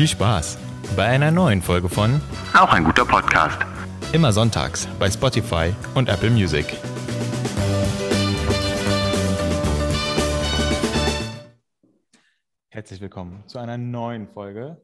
Viel Spaß bei einer neuen Folge von Auch ein guter Podcast. Immer sonntags bei Spotify und Apple Music. Herzlich willkommen zu einer neuen Folge.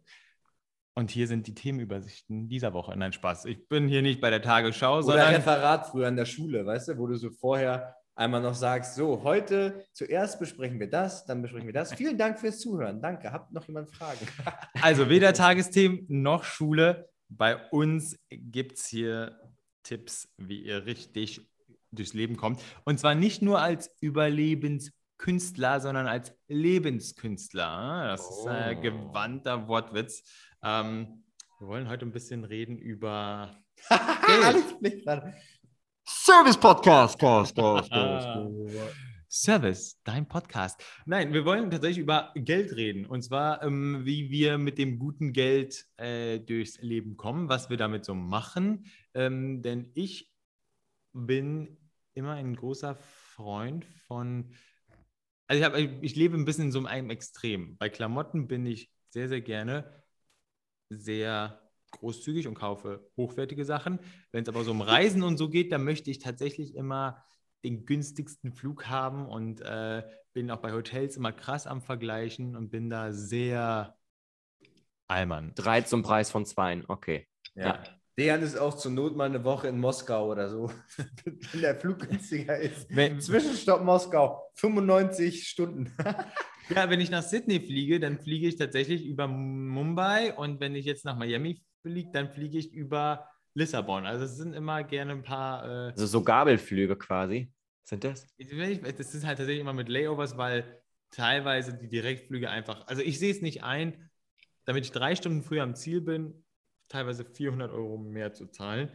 Und hier sind die Themenübersichten dieser Woche. Nein, Spaß. Ich bin hier nicht bei der Tagesschau, Oder sondern Referat früher an der Schule, weißt du, wo du so vorher einmal noch sagst, so, heute zuerst besprechen wir das, dann besprechen wir das. Vielen Dank fürs Zuhören. Danke. Habt noch jemand Fragen? Also weder Tagesthemen noch Schule. Bei uns gibt es hier Tipps, wie ihr richtig durchs Leben kommt. Und zwar nicht nur als Überlebenskünstler, sondern als Lebenskünstler. Das ist ein Oh. gewandter Wortwitz. Ähm, wir wollen heute ein bisschen reden über gerade. Service Podcast. Cast, cast, Ah. Service, dein Podcast. Nein, wir wollen tatsächlich über Geld reden. Und zwar, ähm, wie wir mit dem guten Geld äh, durchs Leben kommen, was wir damit so machen. Ähm, denn ich bin immer ein großer Freund von. Also ich, hab, ich lebe ein bisschen in so einem Extrem. Bei Klamotten bin ich sehr, sehr gerne sehr großzügig und kaufe hochwertige Sachen. Wenn es aber so um Reisen und so geht, dann möchte ich tatsächlich immer den günstigsten Flug haben und äh, bin auch bei Hotels immer krass am Vergleichen und bin da sehr Allmann. Drei zum Preis von zwei. Okay. Ja. Dejan ist auch zur Not mal eine Woche in Moskau oder so, wenn der Flug günstiger ist. Wenn, Zwischenstopp Moskau, 95 Stunden. ja, wenn ich nach Sydney fliege, dann fliege ich tatsächlich über Mumbai und wenn ich jetzt nach Miami fliege, dann fliege ich über Lissabon. Also es sind immer gerne ein paar äh, Also so Gabelflüge quasi. Sind das? Das ist halt tatsächlich immer mit Layovers, weil teilweise die Direktflüge einfach, also ich sehe es nicht ein, damit ich drei Stunden früher am Ziel bin, teilweise 400 Euro mehr zu zahlen.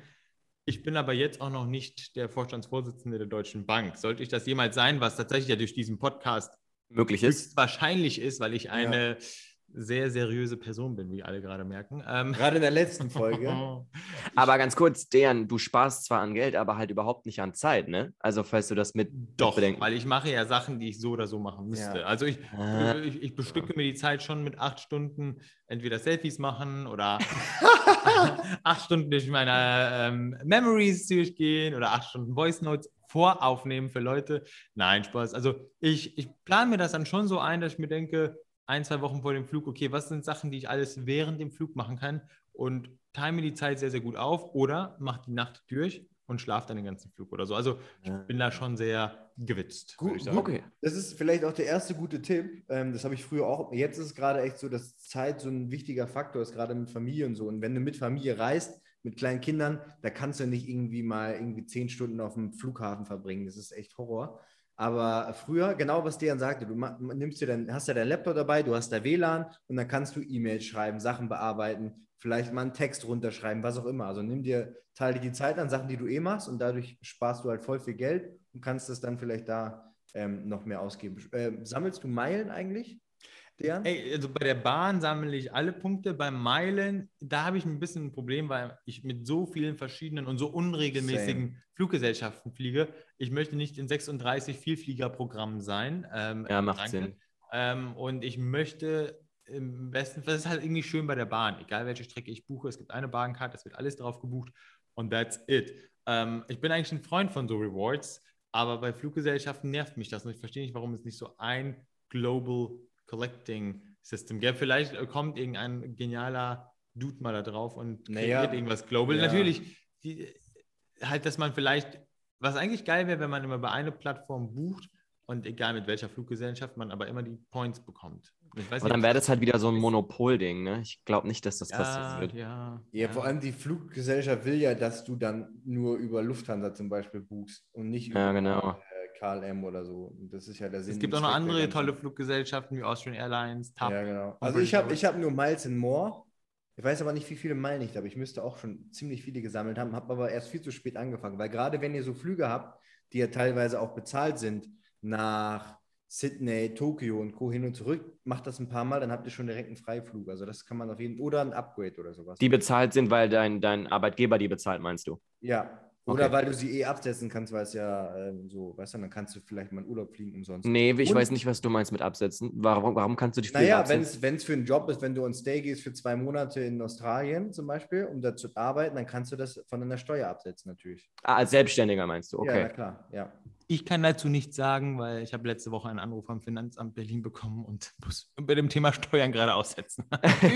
Ich bin aber jetzt auch noch nicht der Vorstandsvorsitzende der Deutschen Bank. Sollte ich das jemals sein, was tatsächlich ja durch diesen Podcast Möglich ist. wahrscheinlich ist, weil ich eine sehr seriöse Person bin, wie alle gerade merken. Ähm, Gerade in der letzten Folge. Aber ganz kurz, Dejan, du sparst zwar an Geld, aber halt überhaupt nicht an Zeit, ne? Also falls du das mit Doch, bedenken. weil ich mache ja Sachen, die ich so oder so machen müsste. Ja. Also ich, Ah. ich, ich bestücke mir die Zeit schon mit acht Stunden entweder Selfies machen oder acht Stunden durch meine ähm, Memories durchgehen oder acht Stunden Voice Notes voraufnehmen für Leute. Nein, Spaß. Also ich, ich plane mir das dann schon so ein, dass ich mir denke, ein, zwei Wochen vor dem Flug, okay, was sind Sachen, die ich alles während dem Flug machen kann und time die Zeit sehr, sehr gut auf oder mache die Nacht durch und schlafe dann den ganzen Flug oder so. Also ich bin da schon sehr gewitzt. Gut, ich sagen. Okay. Das ist vielleicht auch der erste gute Tipp. Ähm, das habe ich früher auch. Jetzt ist es gerade echt so, dass Zeit so ein wichtiger Faktor ist, gerade mit Familie und so. Und wenn du mit Familie reist, mit kleinen Kindern, da kannst du nicht irgendwie mal irgendwie zehn Stunden auf dem Flughafen verbringen. Das ist echt Horror. Aber früher, genau was Dejan sagte, du nimmst dir dann, hast ja dein Laptop dabei, du hast da WLAN und dann kannst du E-Mails schreiben, Sachen bearbeiten, vielleicht mal einen Text runterschreiben, was auch immer. Also nimm dir, teile die Zeit an Sachen, die du eh machst und dadurch sparst du halt voll viel Geld und kannst das dann vielleicht da ähm, noch mehr ausgeben. Ähm, sammelst du Meilen eigentlich, Dejan? Ey, also bei der Bahn sammle ich alle Punkte. Beim Meilen, da habe ich ein bisschen ein Problem, weil ich mit so vielen verschiedenen und so unregelmäßigen Fluggesellschaften fliege. Ich möchte nicht in 36 Vielfliegerprogrammen sein. Ähm, Ja, macht danke. Sinn. Ähm, und ich möchte im besten Fall, das ist halt irgendwie schön bei der Bahn, egal welche Strecke ich buche, es gibt eine Bahncard, es wird alles drauf gebucht und that's it. Ähm, ich bin eigentlich ein Freund von so Rewards, aber bei Fluggesellschaften nervt mich das und ich verstehe nicht, warum es nicht so ein Global Collecting System gibt. Vielleicht äh, kommt irgendein genialer Dude mal da drauf und kreiert Naja, irgendwas Global. ja. Natürlich, die, halt, dass man vielleicht, was eigentlich geil wäre, wenn man immer bei einer Plattform bucht und egal mit welcher Fluggesellschaft man aber immer die Points bekommt. Ich weiß Aber dann wäre das halt wieder so ein Monopol-Ding, ne? Ich glaube nicht, dass das ja, passieren wird. ja, Ja, vor allem die Fluggesellschaft will ja, dass du dann nur über Lufthansa zum Beispiel buchst und nicht über Ja, genau. KLM oder so. Das ist ja der Sinn. Es gibt auch noch andere tolle Fluggesellschaften wie Austrian Airlines, TAP. Ja, genau. Also ich habe ich hab nur Miles and More. Ich weiß aber nicht, wie viele Meilen ich habe. Ich müsste auch schon ziemlich viele gesammelt haben, habe aber erst viel zu spät angefangen. Weil gerade wenn ihr so Flüge habt, die ja teilweise auch bezahlt sind, nach Sydney, Tokio und Co. hin und zurück, macht das ein paar Mal, dann habt ihr schon direkt einen Freiflug. Also das kann man auf jeden Fall, oder ein Upgrade oder sowas. Die bezahlt sind, weil dein, dein Arbeitgeber die bezahlt, meinst du? ja. Oder Okay. weil du sie eh absetzen kannst, weil es ja ähm, so, weißt du, dann kannst du vielleicht mal in Urlaub fliegen umsonst. Nee, ich Und- weiß nicht, was du meinst mit absetzen. Warum, warum kannst du dich Naja, absetzen? wenn es für einen Job ist, wenn du on Stay gehst für zwei Monate in Australien zum Beispiel, um da zu arbeiten, dann kannst du das von deiner Steuer absetzen natürlich. Ah, als Selbstständiger meinst du, Ja, okay. na klar, ja. Ich kann dazu nichts sagen, weil ich habe letzte Woche einen Anruf vom Finanzamt Berlin bekommen und muss bei dem Thema Steuern gerade aussetzen.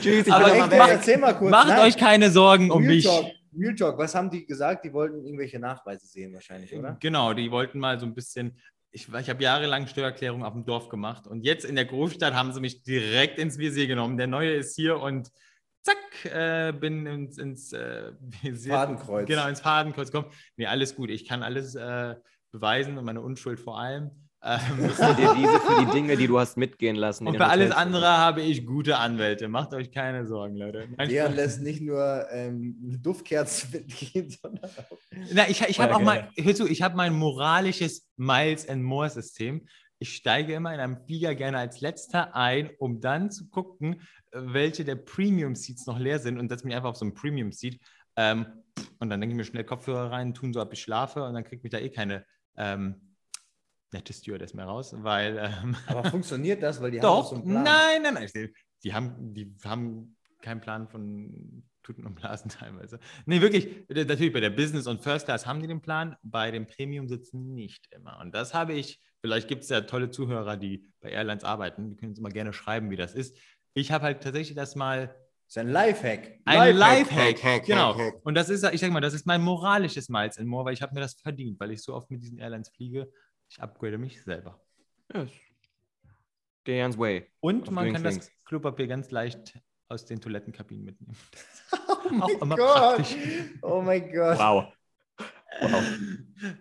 Tschüss, ich Aber bin echt, mal erzähl mal kurz. Macht nein, euch keine Sorgen um Real mich. Talk, Real Talk, was haben die gesagt? Die wollten irgendwelche Nachweise sehen wahrscheinlich, oder? Genau, die wollten mal so ein bisschen. Ich, ich habe jahrelang Steuererklärung auf dem Dorf gemacht und jetzt in der Großstadt haben sie mich direkt ins Visier genommen. Der Neue ist hier und zack, äh, bin ins, ins äh, Visier. Fadenkreuz. Genau, ins Fadenkreuz kommen. Nee, alles gut. Ich kann alles äh, beweisen und meine Unschuld vor allem. Ähm, Eine Devise für die Dinge, die du hast mitgehen lassen. und für alles andere habe ich gute Anwälte. Macht euch keine Sorgen, Leute. Der lässt nicht nur ähm, eine Duftkerze mitgehen, sondern auch. Na, ich ich habe Ja, auch mal, hör zu, ich habe mein moralisches Miles and More System. Ich steige immer in einem Flieger gerne als letzter ein, um dann zu gucken, welche der Premium Seats noch leer sind und setze mich einfach auf so ein Premium Seat. Ähm, und dann denke ich mir schnell Kopfhörer rein, tun so, ob ich schlafe und dann kriegt mich da eh keine ähm, nette Stewardess mehr raus, weil ähm, Aber funktioniert das, weil die haben doch, so einen Plan. nein, nein, nein. Die, die, haben, die haben keinen Plan von Tuten und Blasen teilweise. Nee, wirklich, äh, natürlich bei der Business und First Class haben die den Plan, bei dem Premium-Sitzen nicht immer. Und das habe ich, vielleicht gibt es ja tolle Zuhörer, die bei Airlines arbeiten, die können uns immer gerne schreiben, wie das ist. Ich habe halt tatsächlich das mal Das ist ein Lifehack. ein Lifehack, Lifehack, hack, genau. hack. Und das ist, ich sag mal, das ist mein moralisches Miles and More, weil ich habe mir das verdient, weil ich so oft mit diesen Airlines fliege. Ich upgrade mich selber. Yes. Dejan's Way. Und man kann das things. Klopapier ganz leicht aus den Toilettenkabinen mitnehmen. Oh mein Auch immer Gott. praktisch. Oh mein Gott. Wow.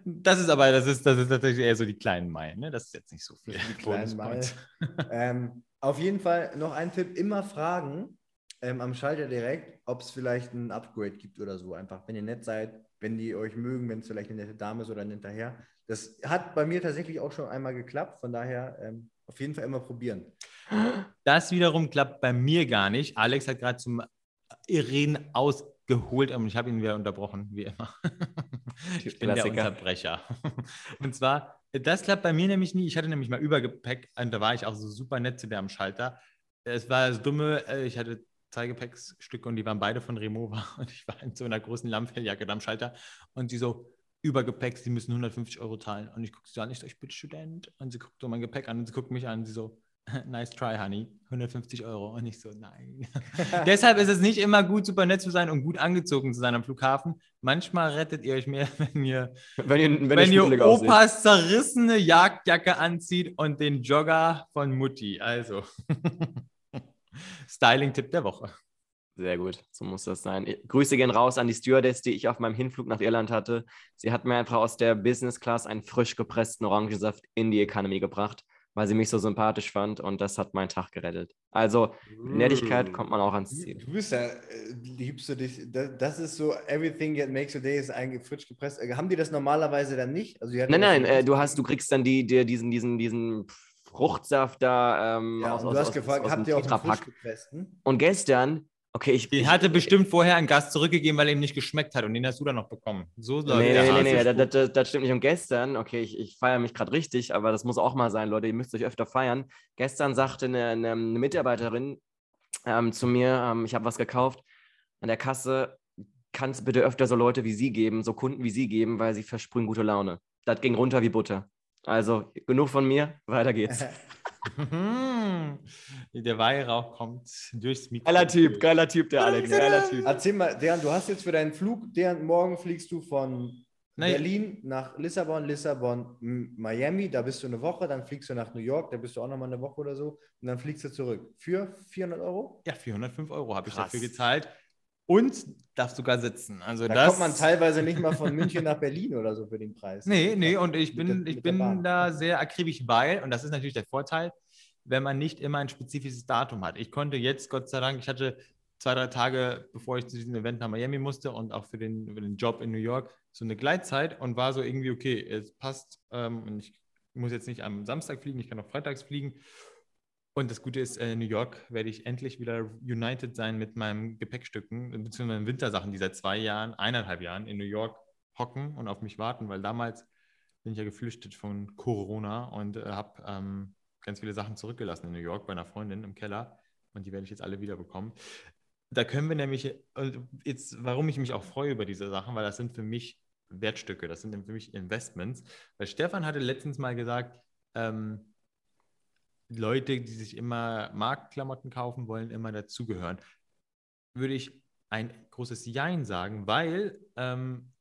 Das ist aber, das ist, das ist tatsächlich eher so die kleinen Meilen. Ne? Das ist jetzt nicht so viel. Die kleinen Bonuspoints. Ähm, auf jeden Fall noch ein Tipp: immer fragen ähm, am Schalter direkt, ob es vielleicht ein Upgrade gibt oder so. Einfach, wenn ihr nett seid, wenn die euch mögen, wenn es vielleicht eine nette Dame ist oder ein hinterher. Das hat bei mir tatsächlich auch schon einmal geklappt. Von daher ähm, auf jeden Fall immer probieren. Das wiederum klappt bei mir gar nicht. Alex hat gerade zum Reden ausgeholt, aber ich habe ihn wieder unterbrochen, wie immer. Ich bin der Klassiker. Unterbrecher. Und zwar, das klappt bei mir nämlich nie. Ich hatte nämlich mal Übergepäck und da war ich auch so super nett zu der am Schalter. Es war das Dumme, äh, ich hatte zwei Gepäckstücke und die waren beide von Remova und ich war in so einer großen Lammfelljacke da am Schalter und sie so, Übergepäck, sie müssen 150 Euro zahlen. Und ich gucke sie an, ich so, ich bin Student. Und sie guckt so mein Gepäck an und sie guckt mich an und sie so, nice try, honey. 150 Euro. Und ich so, nein. Deshalb ist es nicht immer gut, super nett zu sein und gut angezogen zu sein am Flughafen. Manchmal rettet ihr euch mehr, wenn ihr, Wenn ihr, wenn wenn, ihr, schmuddelig aussieht. Opas zerrissene Jagdjacke anzieht und den Jogger von Mutti. Also, Styling-Tipp der Woche. Sehr gut, so muss das sein. Grüße gehen raus an die Stewardess, die ich auf meinem Hinflug nach Irland hatte. Sie hat mir einfach aus der Business Class einen frisch gepressten Orangensaft in die Economy gebracht, weil sie mich so sympathisch fand und das hat meinen Tag gerettet. Also, Nettigkeit kommt man auch ans Du, Ziel. du bist ja, äh, liebst du dich, das, ist so, everything that makes your day ist eigentlich frisch gepresst. Äh, Haben die das normalerweise dann nicht? Also Nein, nein, äh, du hast, du kriegst dann die, die, diesen, diesen, diesen Fruchtsaft da ähm, ja, aus, und aus, du hast aus, gefragt, aus habt ihr auch frisch gepressten? Und gestern, okay, ich. Den ich, hatte bestimmt vorher ein Gast zurückgegeben, weil er ihm nicht geschmeckt hat und den hast du dann noch bekommen. So läuft Nee, nee, nee, nee, das, das, das stimmt nicht. Und gestern, okay, ich, ich feiere mich gerade richtig, aber das muss auch mal sein, Leute, ihr müsst euch öfter feiern. Gestern sagte eine, eine, eine Mitarbeiterin ähm, zu mir, ähm, ich habe was gekauft an der Kasse, kannst bitte öfter so Leute wie sie geben, so Kunden wie sie geben, weil sie versprühen gute Laune. Das ging runter wie Butter. Also genug von mir, weiter geht's. Mhm. Der Weihrauch kommt durchs Mikro. Geiler Typ, geiler Typ, der Alex, geiler Typ. Erzähl mal, Dejan, du hast jetzt für deinen Flug, Dejan, morgen fliegst du von Nein. Berlin nach Lissabon, Lissabon, Miami, da bist du eine Woche, dann fliegst du nach New York, da bist du auch nochmal eine Woche oder so und dann fliegst du zurück. Für 400 Euro? Ja, 405 Euro habe ich dafür gezahlt. Und darf sogar sitzen. Also Da das, kommt man teilweise nicht mal von München nach Berlin oder so für den Preis. Nee, nee, und ich der- bin, ich der Bahn. bin da sehr akribisch, weil, und das ist natürlich der Vorteil, wenn man nicht immer ein spezifisches Datum hat. Ich konnte jetzt, Gott sei Dank, ich hatte zwei, drei Tage, bevor ich zu diesem Event nach Miami musste und auch für den, für den Job in New York, so eine Gleitzeit und war so irgendwie, okay, es passt ähm, und ich muss jetzt nicht am Samstag fliegen, ich kann auch freitags fliegen. Und das Gute ist, äh, in New York werde ich endlich wieder united sein mit meinen Gepäckstücken, beziehungsweise meinen Wintersachen, die seit zwei Jahren, eineinhalb Jahren in New York hocken und auf mich warten, weil damals bin ich ja geflüchtet von Corona und äh, habe ähm, ganz viele Sachen zurückgelassen in New York bei einer Freundin im Keller und die werde ich jetzt alle wieder bekommen. Da können wir nämlich, äh, jetzt, warum ich mich auch freue über diese Sachen, weil das sind für mich Wertstücke, das sind für mich Investments. Weil Stefan hatte letztens mal gesagt, ähm, Leute, die sich immer Markenklamotten kaufen wollen, immer dazugehören. Würde ich ein großes Jein sagen, weil ähm,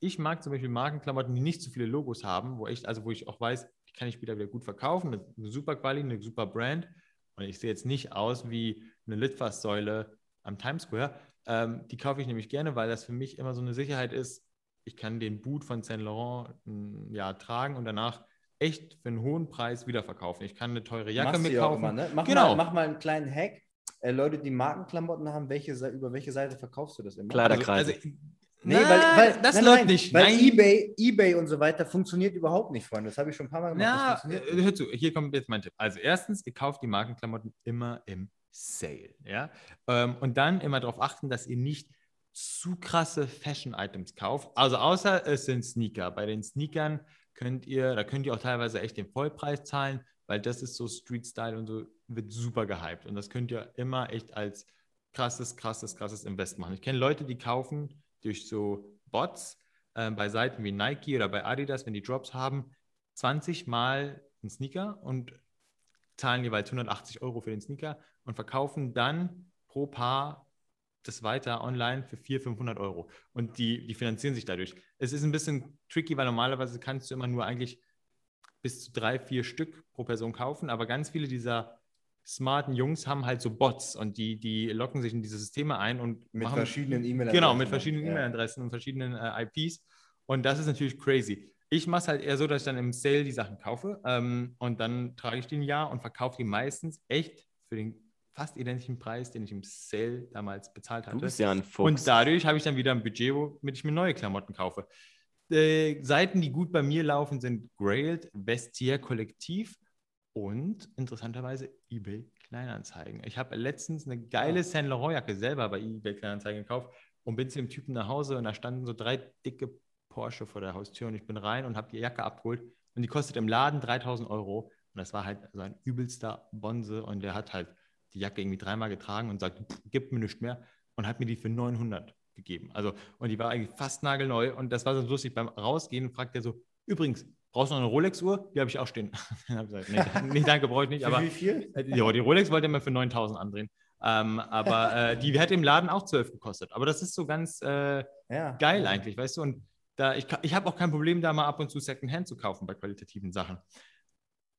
ich mag zum Beispiel Markenklamotten, die nicht zu viele Logos haben, wo ich, also wo ich auch weiß, die kann ich später wieder gut verkaufen, eine, super Qualität, eine super Brand. Und ich sehe jetzt nicht aus wie eine Litfaßsäule am Times Square. Ähm, die kaufe ich nämlich gerne, weil das für mich immer so eine Sicherheit ist. Ich kann den Boot von Saint Laurent ein Jahr tragen und danach echt für einen hohen Preis wiederverkaufen. Ich kann eine teure Jacke Machst mir kaufen. immer, ne? mach, Genau. mal, mach mal einen kleinen Hack. Äh, Leute, die Markenklamotten haben, welche, über welche Seite verkaufst du das immer? Kleiderkreise. Also, Nee, Nein, weil, weil, das nein, läuft nein, nicht. Weil Nein. eBay, eBay und so weiter funktioniert überhaupt nicht, Freunde. Das habe ich schon ein paar Mal gemacht. Ja, äh, hör zu, hier kommt jetzt mein Tipp. Also erstens, ihr kauft die Markenklamotten immer im Sale, ja. Ähm, und dann immer darauf achten, dass ihr nicht zu krasse Fashion-Items kauft. Also außer es sind Sneaker. Bei den Sneakern könnt ihr, da könnt ihr auch teilweise echt den Vollpreis zahlen, weil das ist so Street-Style und so, wird super gehypt. Und das könnt ihr immer echt als krasses, krasses, krasses Invest machen. Ich kenne Leute, die kaufen durch so Bots äh, bei Seiten wie Nike oder bei Adidas, wenn die Drops haben, 20 Mal einen Sneaker und zahlen jeweils 180 Euro für den Sneaker und verkaufen dann pro Paar das weiter online für 400, 500 Euro. Und die, die finanzieren sich dadurch. Es ist ein bisschen tricky, weil normalerweise kannst du immer nur eigentlich bis zu drei, vier Stück pro Person kaufen, aber ganz viele dieser smarten Jungs haben halt so Bots und die, die locken sich in diese Systeme ein und Mit machen, verschiedenen E-Mail-Adressen. Genau, mit verschiedenen Ja. E-Mail-Adressen und verschiedenen äh, IPs. Und das ist natürlich crazy. Ich mache es halt eher so, dass ich dann im Sale die Sachen kaufe ähm, und dann trage ich die ein Jahr und verkaufe die meistens echt für den fast identischen Preis, den ich im Sale damals bezahlt Du hatte. bist ja ein Fuchs. Und dadurch habe ich dann wieder ein Budget, womit ich mir neue Klamotten kaufe. Äh, Seiten, die gut bei mir laufen, sind Grailed, Vestiaire Kollektiv und interessanterweise eBay Kleinanzeigen. Ich habe letztens eine geile Saint Laurent Jacke selber bei eBay Kleinanzeigen gekauft und bin zu dem Typen nach Hause und da standen so drei dicke Porsche vor der Haustür und ich bin rein und habe die Jacke abgeholt und die kostet im Laden 3000 Euro und das war halt so ein übelster Bonze und der hat halt die Jacke irgendwie dreimal getragen und sagt, "Pff, gib mir nichts mehr und hat mir die für 900 gegeben. Also, und die war eigentlich fast nagelneu und das war so lustig. Beim Rausgehen fragt er so, übrigens, brauchst du noch eine Rolex-Uhr? Die habe ich auch stehen. Dann habe ich gesagt, nee, nee, danke, brauche ich nicht. Aber wie viel? äh, ja, die Rolex wollte er mir für 9000 andrehen. Ähm, aber äh, die hätte im Laden auch 12 gekostet. Aber das ist so ganz äh, Ja. geil eigentlich, weißt du? Und da, ich, ich habe auch kein Problem, da mal ab und zu Secondhand zu kaufen bei qualitativen Sachen.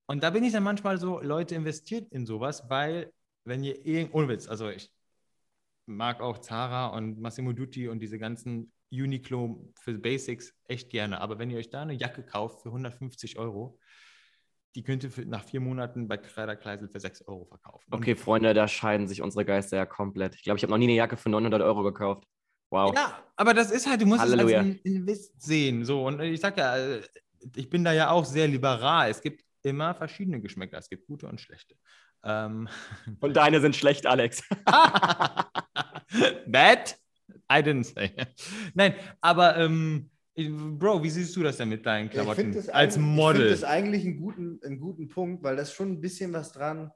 Und da bin ich dann manchmal so, Leute investiert in sowas, weil, wenn ihr irgend, ohne Witz, also ich mag auch Zara und Massimo Dutti und diese ganzen Uniqlo für Basics echt gerne. Aber wenn ihr euch da eine Jacke kauft für 150 Euro, die könnt ihr für, nach vier Monaten bei Kreider Kleisel für 6 Euro verkaufen. Und Okay, Freunde, da scheiden sich unsere Geister ja komplett. Ich glaube, ich habe noch nie eine Jacke für 900 Euro gekauft. Wow. Ja, aber das ist halt, du musst Halleluja. es als Invest sehen. So, und ich sag ja, äh, ich bin da ja auch sehr liberal. Es gibt immer verschiedene Geschmäcker. Es gibt gute und schlechte. Ähm, Und deine sind schlecht, Alex. That I didn't say. Nein, aber ähm, ich- Bro, wie siehst du das denn mit deinen ich Klamotten finde das, als eigentlich- ich Model? find das eigentlich einen guten, einen guten Punkt, weil das ist schon ein bisschen was dran,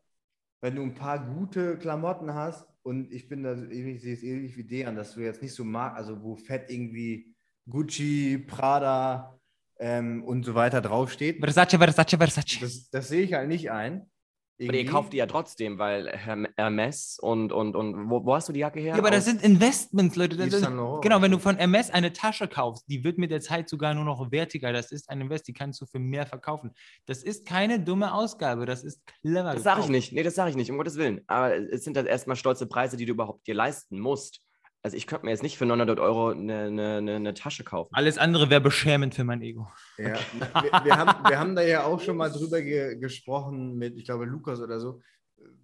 wenn du ein paar gute Klamotten hast und ich bin da ähnlich, sehe es ähnlich wie Dejan, dass du jetzt nicht so mag, also wo fett irgendwie Gucci, Prada ähm, und so weiter draufsteht. Versace, Versace, Versace. Das, das sehe ich halt nicht ein. Aber ihr Irgendwie. kauft die ja trotzdem, weil Herm- Hermes und, und, und wo, wo hast du die Jacke her? Ja, aber das sind Investments, Leute. Das Laurent. genau, wenn du von MS eine Tasche kaufst, die wird mit der Zeit sogar nur noch wertiger. Das ist ein Invest, die kannst du für mehr verkaufen. Das ist keine dumme Ausgabe, das ist clever. Das sage ich nicht. Nee, das sage ich nicht, um Gottes Willen. Aber es sind halt erstmal stolze Preise, die du überhaupt dir leisten musst. Also ich könnte mir jetzt nicht für 900 Euro eine, eine, eine, eine Tasche kaufen. Alles andere wäre beschämend für mein Ego. Ja, wir, wir, haben, wir haben da ja auch schon mal drüber ge gesprochen mit, ich glaube, Lukas oder so.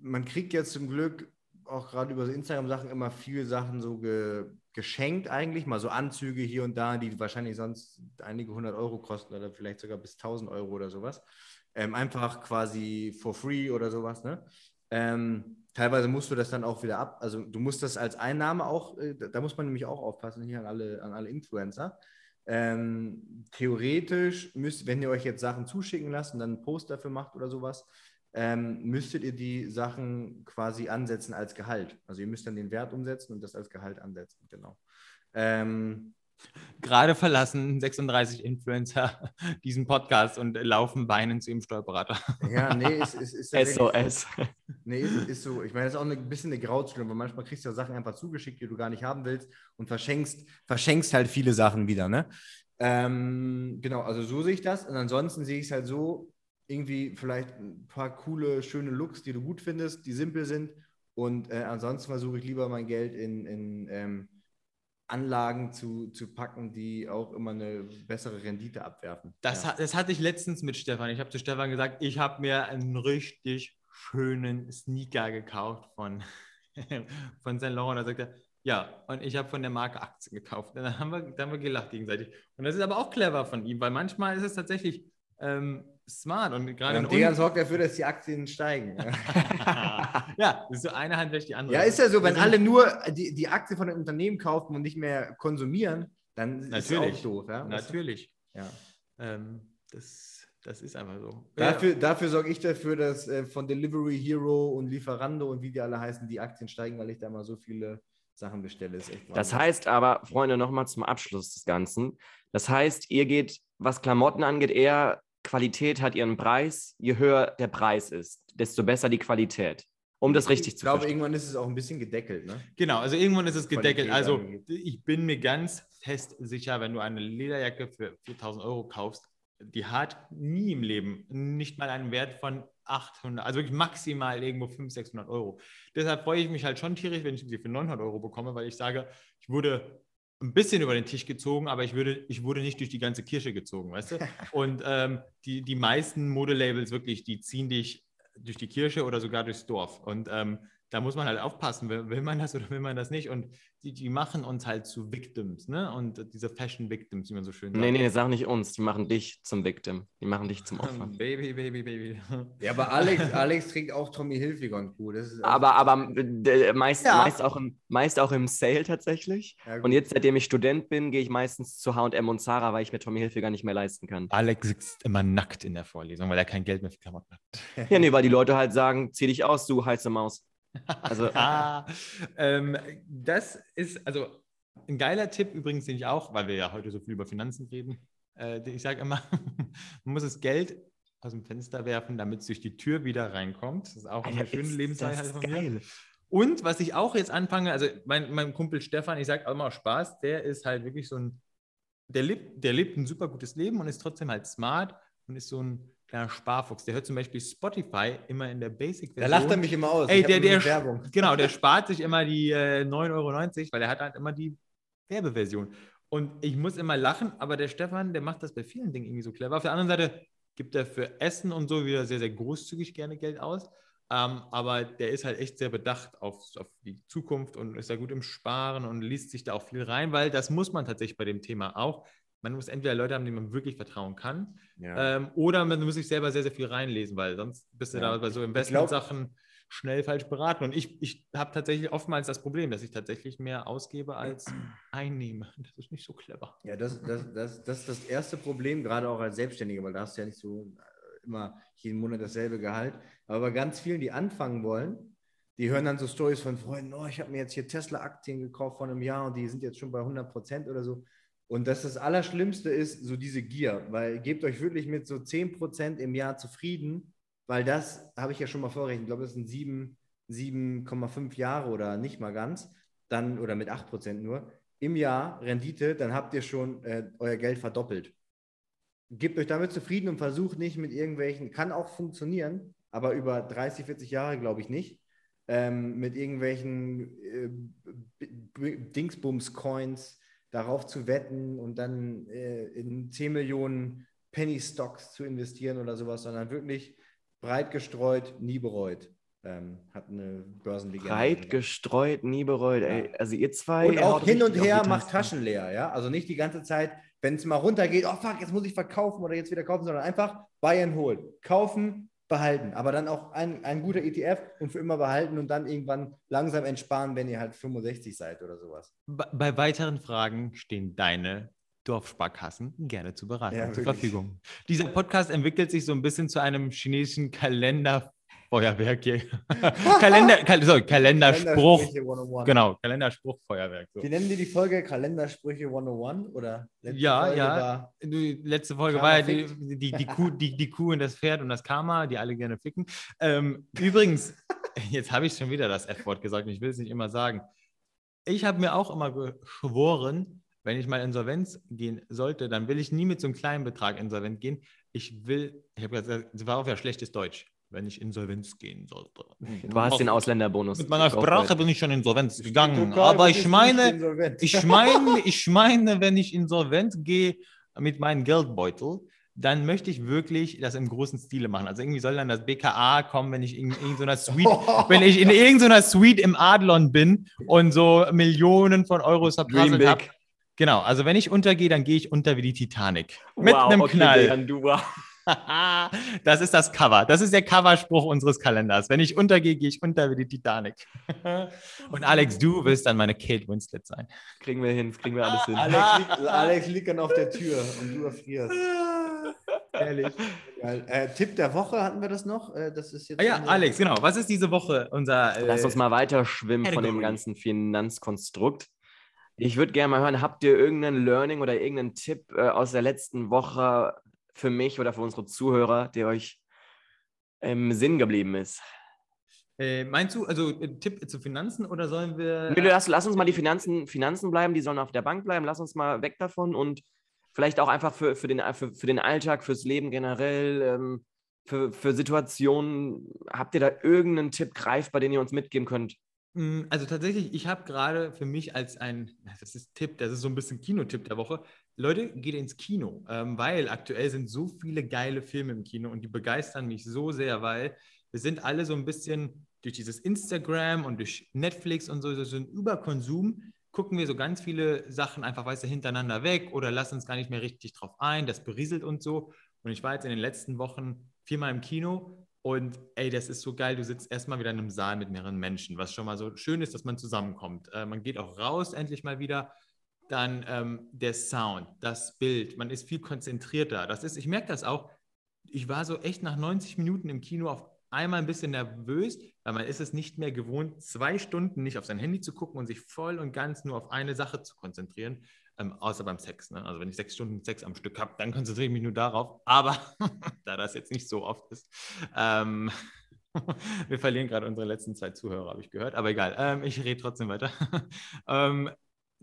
Man kriegt jetzt zum Glück auch gerade über so Instagram-Sachen immer viele Sachen so ge geschenkt eigentlich, mal so Anzüge hier und da, die wahrscheinlich sonst einige hundert Euro kosten oder vielleicht sogar bis 1000 Euro oder sowas. Ähm, einfach quasi for free oder sowas. Ne? Ähm, teilweise musst du das dann auch wieder ab, also du musst das als Einnahme auch, äh, da muss man nämlich auch aufpassen, hier an alle, an alle Influencer. Ähm, theoretisch müsst, wenn ihr euch jetzt Sachen zuschicken lasst und dann einen Post dafür macht oder sowas, ähm, müsstet ihr die Sachen quasi ansetzen als Gehalt. Also ihr müsst dann den Wert umsetzen und das als Gehalt ansetzen, genau. Ähm, Gerade verlassen 36 Influencer diesen Podcast und laufen weinen zu ihrem Steuerberater. ja, nee, ist, ist, ist tatsächlich- SOS. Nee, ist, ist so. Ich meine, das ist auch ein bisschen eine Grauzone, weil manchmal kriegst du ja Sachen einfach zugeschickt, die du gar nicht haben willst und verschenkst, verschenkst halt viele Sachen wieder, ne? Ähm, genau, also so sehe ich das. Und ansonsten sehe ich es halt so, irgendwie vielleicht ein paar coole, schöne Looks, die du gut findest, die simpel sind. Und äh, ansonsten versuche ich lieber mein Geld in, in ähm, Anlagen zu, zu packen, die auch immer eine bessere Rendite abwerfen. Das, ja. das hatte ich letztens mit Stefan. Ich habe zu Stefan gesagt, ich habe mir einen richtig schönen Sneaker gekauft von, von Saint Laurent. Da sagt er, ja, und ich habe von der Marke Aktien gekauft. Und dann haben wir, dann haben wir gelacht gegenseitig. Und das ist aber auch clever von ihm, weil manchmal ist es tatsächlich ähm, smart und gerade und Un- sorgt dafür, dass die Aktien steigen. ja, das ist so eine Hand wäscht die andere. Ja, ist ja so, wenn Also- alle nur die, die Aktie von einem Unternehmen kaufen und nicht mehr konsumieren, dann ist es Natürlich. auch doof. Ja? Natürlich. Ja. Ähm, das, das ist einfach so. Dafür, dafür sorge ich dafür, dass äh, von Delivery Hero und Lieferando und wie die alle heißen, die Aktien steigen, weil ich da mal so viele Sachen bestelle. Ist echt Das Wahnsinn. heißt aber, Freunde, nochmal zum Abschluss des Ganzen. Das heißt, ihr geht, was Klamotten angeht, eher Qualität hat ihren Preis. Je höher der Preis ist, desto besser die Qualität. Um das richtig ich zu glaube, verstehen. irgendwann ist es auch ein bisschen gedeckelt. Ne? Genau, also irgendwann ist es gedeckelt. Qualität Also angeht. ich bin mir ganz fest sicher, wenn du eine Lederjacke für 4000 Euro kaufst, die hat nie im Leben nicht mal einen Wert von 800, also wirklich maximal irgendwo 500, 600 Euro. Deshalb freue ich mich halt schon tierisch, wenn ich sie für 900 Euro bekomme, weil ich sage, ich wurde ein bisschen über den Tisch gezogen, aber ich, würde, ich wurde nicht durch die ganze Kirche gezogen, weißt du? Und ähm, die, die meisten Modelabels wirklich, die ziehen dich durch die Kirche oder sogar durchs Dorf. Und ähm, da muss man halt aufpassen, will, will man das oder will man das nicht? Und die, die machen uns halt zu Victims, ne? Und diese Fashion Victims, wie man so schön sagt. Nee, nee, sag nicht uns. Die machen dich zum Victim. Die machen dich zum Opfer. Baby, Baby, Baby. Ja, aber Alex, Alex trinkt auch Tommy Hilfiger Kuh. Das ist Aber, aber äh, meist, Ja. meist, auch im, meist auch im Sale tatsächlich. Ja. Und jetzt, seitdem ich Student bin, gehe ich meistens zu H&M und Zara, weil ich mir Tommy Hilfiger nicht mehr leisten kann. Alex sitzt immer nackt in der Vorlesung, weil er kein Geld mehr für Klamotten hat. Ja, nee, weil die Leute halt sagen, zieh dich aus, du heiße Maus. Also, Ah, ähm, das ist also ein geiler Tipp übrigens, den ich auch, weil wir ja heute so viel über Finanzen reden. Äh, ich sage immer, man muss das Geld aus dem Fenster werfen, damit es durch die Tür wieder reinkommt. Das ist auch eine Alter, schöne ist Lebensweisheit das von mir. geil. Und was ich auch jetzt anfange, also mein, mein Kumpel Stefan, ich sage auch immer Spaß, der ist halt wirklich so ein, der lebt, der lebt ein super gutes Leben und ist trotzdem halt smart und ist so ein kleiner Sparfuchs. Der hört zum Beispiel Spotify immer in der da Basic-Version. lacht er mich immer aus. Ey, der, der, Werbung. genau, der spart sich immer die äh, 9,90 Euro, weil er hat halt immer die Werbeversion. Und ich muss immer lachen, aber der Stefan, der macht das bei vielen Dingen irgendwie so clever. Auf der anderen Seite gibt er für Essen und so wieder sehr, sehr großzügig gerne Geld aus. Ähm, aber der ist halt echt sehr bedacht auf, auf die Zukunft und ist da gut im Sparen und liest sich da auch viel rein, weil das muss man tatsächlich bei dem Thema auch. Man muss entweder Leute haben, denen man wirklich vertrauen kann, Ja. ähm, oder man muss sich selber sehr, sehr viel reinlesen, weil sonst bist du Ja. da bei so Investmentsachen schnell falsch beraten. Und ich, ich habe tatsächlich oftmals das Problem, dass ich tatsächlich mehr ausgebe als einnehme. Das ist nicht so clever. Ja, das, das, das, das ist das erste Problem, gerade auch als Selbstständiger, weil da hast du ja nicht so äh, immer jeden Monat dasselbe Gehalt. Aber bei ganz vielen, die anfangen wollen, die hören dann so Stories von Freunden, oh, ich habe mir jetzt hier Tesla-Aktien gekauft vor einem Jahr und die sind jetzt schon bei 100 Prozent oder so. Und das das Allerschlimmste ist so diese Gier, weil gebt euch wirklich mit so 10 Prozent im Jahr zufrieden, weil das habe ich ja schon mal vorgerechnet, ich glaube, das sind 7, 7,5 Jahre oder nicht mal ganz, dann oder mit 8 Prozent nur im Jahr Rendite, dann habt ihr schon äh, euer Geld verdoppelt. Gebt euch damit zufrieden und versucht nicht mit irgendwelchen, kann auch funktionieren, aber über 30, 40 Jahre glaube ich nicht, ähm, mit irgendwelchen äh, Dingsbums-Coins darauf zu wetten und dann äh, in 10 Millionen Penny-Stocks zu investieren oder sowas, sondern wirklich breit gestreut, nie bereut. Ähm, hat eine Börsenlegende. Breit gestreut, nie bereut. Ey. Also ihr zwei. Und auch hin und her macht. Taschen leer, ja. Also nicht die ganze Zeit wenn es mal runtergeht, oh fuck, jetzt muss ich verkaufen oder jetzt wieder kaufen, sondern einfach buy and hold. Kaufen, behalten. Aber dann auch ein, ein guter ETF und für immer behalten und dann irgendwann langsam entsparen, wenn ihr halt 65 seid oder sowas. Bei, bei weiteren Fragen stehen deine Dorfsparkassen gerne zu beraten Ja, zur. Verfügung. Dieser Podcast entwickelt sich so ein bisschen zu einem chinesischen Kalenderfeuerwerk hier. Kalender, Kal sorry, Kalenderspruch. Kalendersprüche 101. Genau, Kalenderspruchfeuerwerk. So. Wie nennen die die Folge? Kalendersprüche 101? Oder letzte Ja, Folge ja. Die letzte Folge Karma war ja die, die, die, Kuh, die, die Kuh und das Pferd und das Karma, die alle gerne ficken. Ähm, übrigens, jetzt habe ich schon wieder das F-Wort gesagt und ich will es nicht immer sagen. Ich habe mir auch immer geschworen, wenn ich mal insolvenz gehen sollte, dann will ich nie mit so einem kleinen Betrag insolvent gehen. Ich will, ich habe gesagt, das war auch ja schlechtes Deutsch, wenn ich insolvenz gehen sollte. Du hast den Ausländerbonus. Mit meiner Sprache bin ich schon insolvenz gegangen. Aber ich meine, ich meine, ich meine, wenn ich insolvent gehe mit meinem Geldbeutel, dann möchte ich wirklich das im großen Stile machen. Also irgendwie soll dann das BKA kommen, wenn ich in irgendeiner Suite, wenn ich in irgendeiner Suite im Adlon bin und so Millionen von Euros verprasselt habe. Genau, also wenn ich untergehe, dann gehe ich unter wie die Titanic. Mit wow, einem okay, Knall. Dejan, du, wow. das ist das Cover. Das ist der Coverspruch unseres Kalenders. Wenn ich untergehe, gehe ich unter wie die Titanic. Und Alex, du wirst dann meine Kate Winslet sein. Kriegen wir hin, kriegen wir alles hin. Alex, liegt, Alex liegt dann auf der Tür und du erfrierst. Ehrlich. Äh, Tipp der Woche hatten wir das noch? Äh, das ist jetzt Ah ja, Alex, genau. Was ist diese Woche unser. Äh, Lass uns mal weiter schwimmen von dem ganzen Finanzkonstrukt. Ich würde gerne mal hören, habt ihr irgendein Learning oder irgendeinen Tipp äh, aus der letzten Woche für mich oder für unsere Zuhörer, der euch im Sinn geblieben ist? Äh, meinst du, also äh, Tipp zu Finanzen oder sollen wir. Nö, lass, lass uns mal die Finanzen, Finanzen bleiben, die sollen auf der Bank bleiben. Lass uns mal weg davon und vielleicht auch einfach für, für, den, für, für den Alltag, fürs Leben generell, ähm, für, für Situationen. Habt ihr da irgendeinen Tipp greifbar, den ihr uns mitgeben könnt? Mm, Also tatsächlich, ich habe gerade für mich als ein, das ist Tipp, das ist so ein bisschen Kinotipp der Woche. Leute, geht ins Kino, ähm, weil aktuell sind so viele geile Filme im Kino und die begeistern mich so sehr, weil wir sind alle so ein bisschen durch dieses Instagram und durch Netflix und so, so ein Überkonsum, gucken wir so ganz viele Sachen einfach, weißt du, hintereinander weg oder lassen uns gar nicht mehr richtig drauf ein, das berieselt und so. Und ich war jetzt in den letzten Wochen viermal im Kino und ey, das ist so geil. Du sitzt erstmal wieder in einem Saal mit mehreren Menschen, was schon mal so schön ist, dass man zusammenkommt. Äh, man geht auch raus endlich mal wieder. Dann ähm, der Sound, das Bild, man ist viel konzentrierter. Das ist, ich merke das auch. Ich war so echt nach 90 Minuten im Kino auf einmal ein bisschen nervös, weil man ist es nicht mehr gewohnt, zwei Stunden nicht auf sein Handy zu gucken und sich voll und ganz nur auf eine Sache zu konzentrieren. Ähm, außer beim Sex. Ne? Also wenn ich sechs Stunden Sex am Stück habe, dann konzentriere ich mich nur darauf. Aber da das jetzt nicht so oft ist, ähm, wir verlieren gerade unsere letzten zwei Zuhörer, habe ich gehört. Aber egal, ähm, ich rede trotzdem weiter. ähm,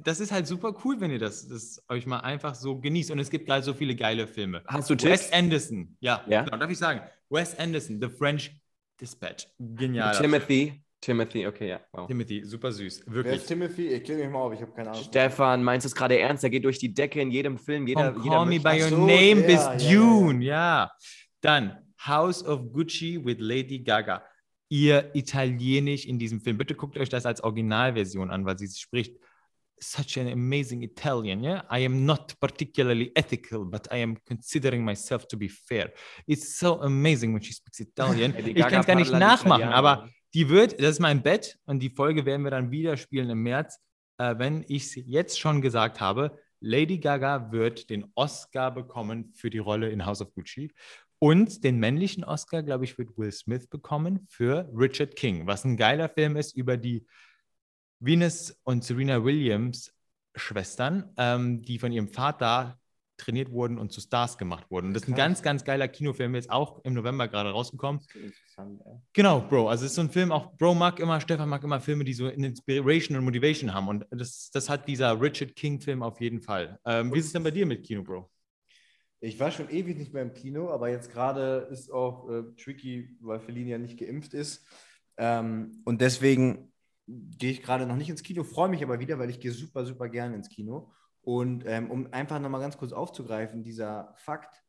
das ist halt super cool, wenn ihr das, das euch mal einfach so genießt. Und es gibt gerade so viele geile Filme. Hast du Wes Tipps? Anderson, ja, Ja? Genau, darf ich sagen. Wes Anderson, The French Dispatch. Genial. Timothy. Timothy, okay, ja. Wow. Timothy, super süß. Wer Wirklich. ist Timothy? Ich klicke mich mal auf, ich habe keine Ahnung. Stefan, meinst du es gerade ernst? Der geht durch die Decke in jedem Film. Jeder, From jeder Call Me By Your so, Name der, bis ja, Dune, ja. Dann House of Gucci with Lady Gaga. Ihr Italienisch in diesem Film. Bitte guckt euch das als Originalversion an, weil sie spricht such an amazing Italian, yeah? I am not particularly ethical, but I am considering myself to be fair. It's so amazing when she speaks Italian. Ich kann es gar nicht nachmachen, aber die wird, das ist mein Bett und die Folge werden wir dann wieder spielen im März, äh, wenn ich es jetzt schon gesagt habe. Lady Gaga wird den Oscar bekommen für die Rolle in House of Gucci. Und den männlichen Oscar, glaube ich, wird Will Smith bekommen für Richard King, was ein geiler Film ist über die Venus und Serena Williams Schwestern, ähm, die von ihrem Vater trainiert wurden und zu Stars gemacht wurden. Das ist ein Krass. ganz, ganz geiler Kinofilm, jetzt auch im November gerade rausgekommen. Interessant, ey. Genau, Bro. Also es ist so ein Film, auch Bro mag immer, Stefan mag immer Filme, die so Inspiration und Motivation haben. Und das, das hat dieser Richard King-Film auf jeden Fall. Ähm, wie ist es denn bei dir mit Kino, Bro? Ich war schon ewig nicht mehr im Kino, aber jetzt gerade ist auch äh, tricky, weil Feline ja nicht geimpft ist. Ähm, und deswegen gehe ich gerade noch nicht ins Kino, freue mich aber wieder, weil ich gehe super, super gerne ins Kino. Und ähm, um einfach nochmal ganz kurz aufzugreifen, dieser Fakt,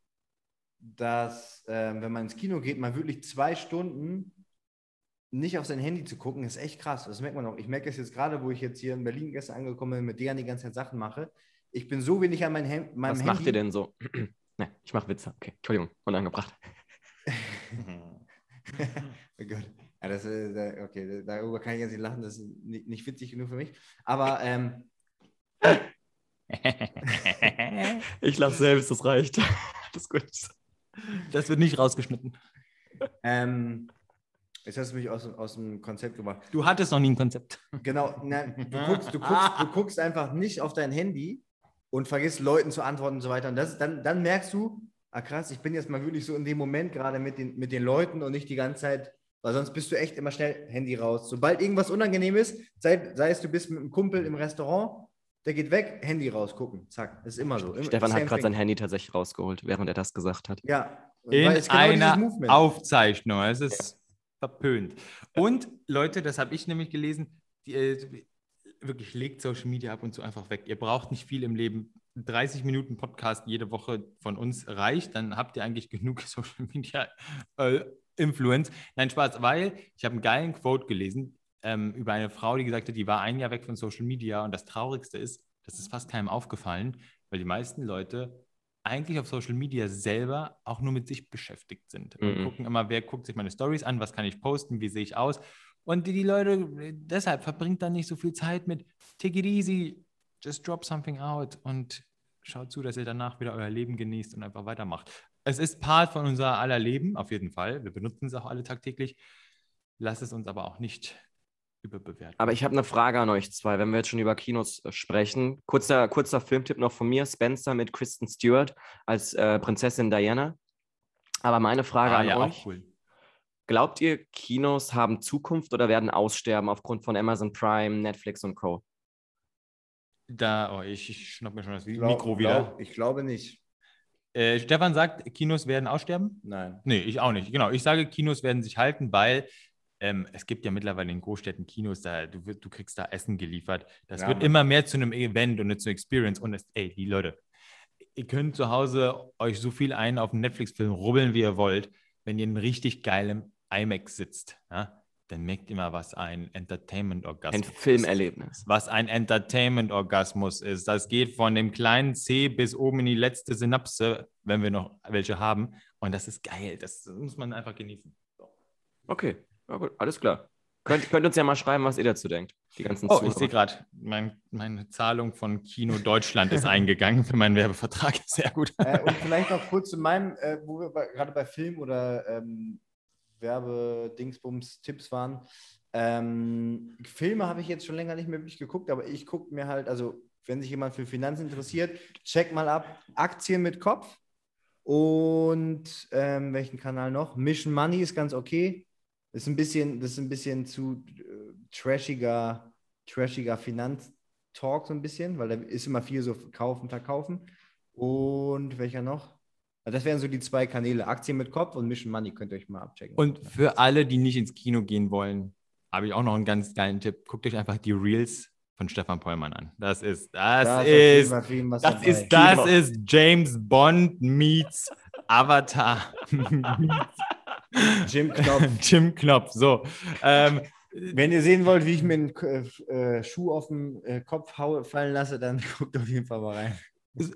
dass ähm, wenn man ins Kino geht, man wirklich zwei Stunden nicht auf sein Handy zu gucken, ist echt krass. Das merkt man auch. Ich merke es jetzt gerade, wo ich jetzt hier in Berlin gestern angekommen bin, mit deren die ganze Zeit Sachen mache. ich bin so wenig an mein Hem meinem Was Handy. macht ihr denn so? ne, ich mache Witze. Okay, Entschuldigung, unangebracht. oh Gott. Ja, das, äh, da- okay, darüber kann ich jetzt nicht lachen, das ist nicht, nicht witzig genug für mich. Aber ähm, Ich lache selbst, das reicht. Das ist gut. das wird nicht rausgeschnitten. ähm, jetzt hast du mich aus, aus dem Konzept gebracht. Du hattest noch nie ein Konzept. Genau, na, du, guckst, du, guckst, du guckst einfach nicht auf dein Handy und vergisst Leuten zu antworten und so weiter. Und das, dann, dann merkst du, ah krass, ich bin jetzt mal wirklich so in dem Moment gerade mit den, mit den Leuten und nicht die ganze Zeit, weil sonst bist du echt immer schnell Handy raus. Sobald irgendwas unangenehm ist, sei, sei es du bist mit einem Kumpel im Restaurant, der geht weg, Handy raus, gucken. Zack, das ist immer so. Stefan hat gerade sein. Handy tatsächlich rausgeholt, während er das gesagt hat. Ja, In weil es genau einer. Aufzeichnung. Es ist verpönt. Und Leute, das habe ich nämlich gelesen, die, äh, wirklich legt Social Media ab und zu einfach weg. Ihr braucht nicht viel im Leben. 30 Minuten Podcast jede Woche von uns reicht, dann habt ihr eigentlich genug Social Media äh, Influence. Nein, Spaß, weil ich habe einen geilen Quote gelesen ähm, über eine Frau, die gesagt hat, die war ein Jahr weg von Social Media und das Traurigste ist, das ist fast keinem aufgefallen, weil die meisten Leute eigentlich auf Social Media selber auch nur mit sich beschäftigt sind. Und Mhm. gucken immer, wer guckt sich meine Stories an, was kann ich posten, wie sehe ich aus. Und die, die Leute, äh, deshalb verbringt dann nicht so viel Zeit mit take it easy, just drop something out und schaut zu, dass ihr danach wieder euer Leben genießt und einfach weitermacht. Es ist Part von unser aller Leben, auf jeden Fall. Wir benutzen es auch alle tagtäglich. Lasst es uns aber auch nicht überbewerten. Aber ich habe eine Frage an euch zwei, wenn wir jetzt schon über Kinos äh, sprechen. Kurzer, kurzer Filmtipp noch von mir: Spencer mit Kristen Stewart als äh, Prinzessin Diana. Aber meine Frage ah, an ja, euch: auch cool. Glaubt ihr, Kinos haben Zukunft oder werden aussterben aufgrund von Amazon Prime, Netflix und Co.? Da, oh, ich, ich schnapp mir schon das Glaub- Mikro wieder. Glaub, ich glaube nicht. Äh, Stefan sagt, Kinos werden aussterben? Nein. Nee, ich auch nicht. Genau, ich sage, Kinos werden sich halten, weil ähm, es gibt ja mittlerweile in Großstädten Kinos, da, du, du kriegst da Essen geliefert. Das Ja, wird Mann. immer mehr zu einem Event und nicht zu Experience. Und es, ey, die Leute, ihr könnt zu Hause euch so viel ein auf einen Netflix-Film rubbeln, wie ihr wollt. Wenn ihr in richtig geilem IMAX sitzt, ja, dann merkt immer, was ein Ein Entertainment-Orgasmus ist Filmerlebnis. was ein Entertainment-Orgasmus ist. Das geht von dem kleinen C bis oben in die letzte Synapse, wenn wir noch welche haben. Und das ist geil. Das muss man einfach genießen. Okay, ja, gut, alles klar. Könnt, könnt uns ja mal schreiben, was ihr dazu denkt. Die ganzen Oh, ich Zuhörer. sehe gerade, mein, meine Zahlung von Kino Deutschland ist eingegangen für meinen Werbevertrag. Sehr gut. äh, und vielleicht noch kurz zu meinem, äh, wo wir gerade bei Film oder ähm, Werbe-Dingsbums-Tipps waren. Ähm, Filme habe ich jetzt schon länger nicht mehr wirklich geguckt, aber ich gucke mir halt, also wenn sich jemand für Finanzen interessiert, check mal ab Aktien mit Kopf und ähm, welchen Kanal noch? Mission Money ist ganz okay. Ist ein bisschen, das ist ein bisschen zu äh, trashiger, trashiger Finanztalk so ein bisschen, weil da ist immer viel so kaufen, verkaufen. Und welcher noch? Also Das wären so die zwei Kanäle. Aktien mit Kopf und Mission Money könnt ihr euch mal abchecken. Und für alle, die nicht ins Kino gehen wollen, habe ich auch noch einen ganz geilen Tipp. Guckt euch einfach die Reels von Stefan Pollmann an. Das ist, das Da ist, Fall was das dabei. ist, das ist James Bond meets Avatar Jim Knopf. Jim Knopf. So. Ähm, Wenn ihr sehen wollt, wie ich mir einen äh, äh, Schuh auf den äh, Kopf hau, fallen lasse, dann guckt auf jeden Fall mal rein.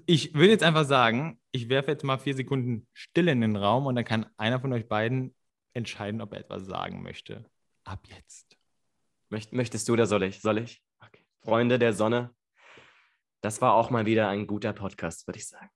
Ich will jetzt einfach sagen, ich werfe jetzt mal vier Sekunden Stille in den Raum und dann kann einer von euch beiden entscheiden, ob er etwas sagen möchte. Ab jetzt. Möcht, möchtest du oder soll ich? Soll ich? Okay. Freunde der Sonne, das war auch mal wieder ein guter Podcast, würde ich sagen.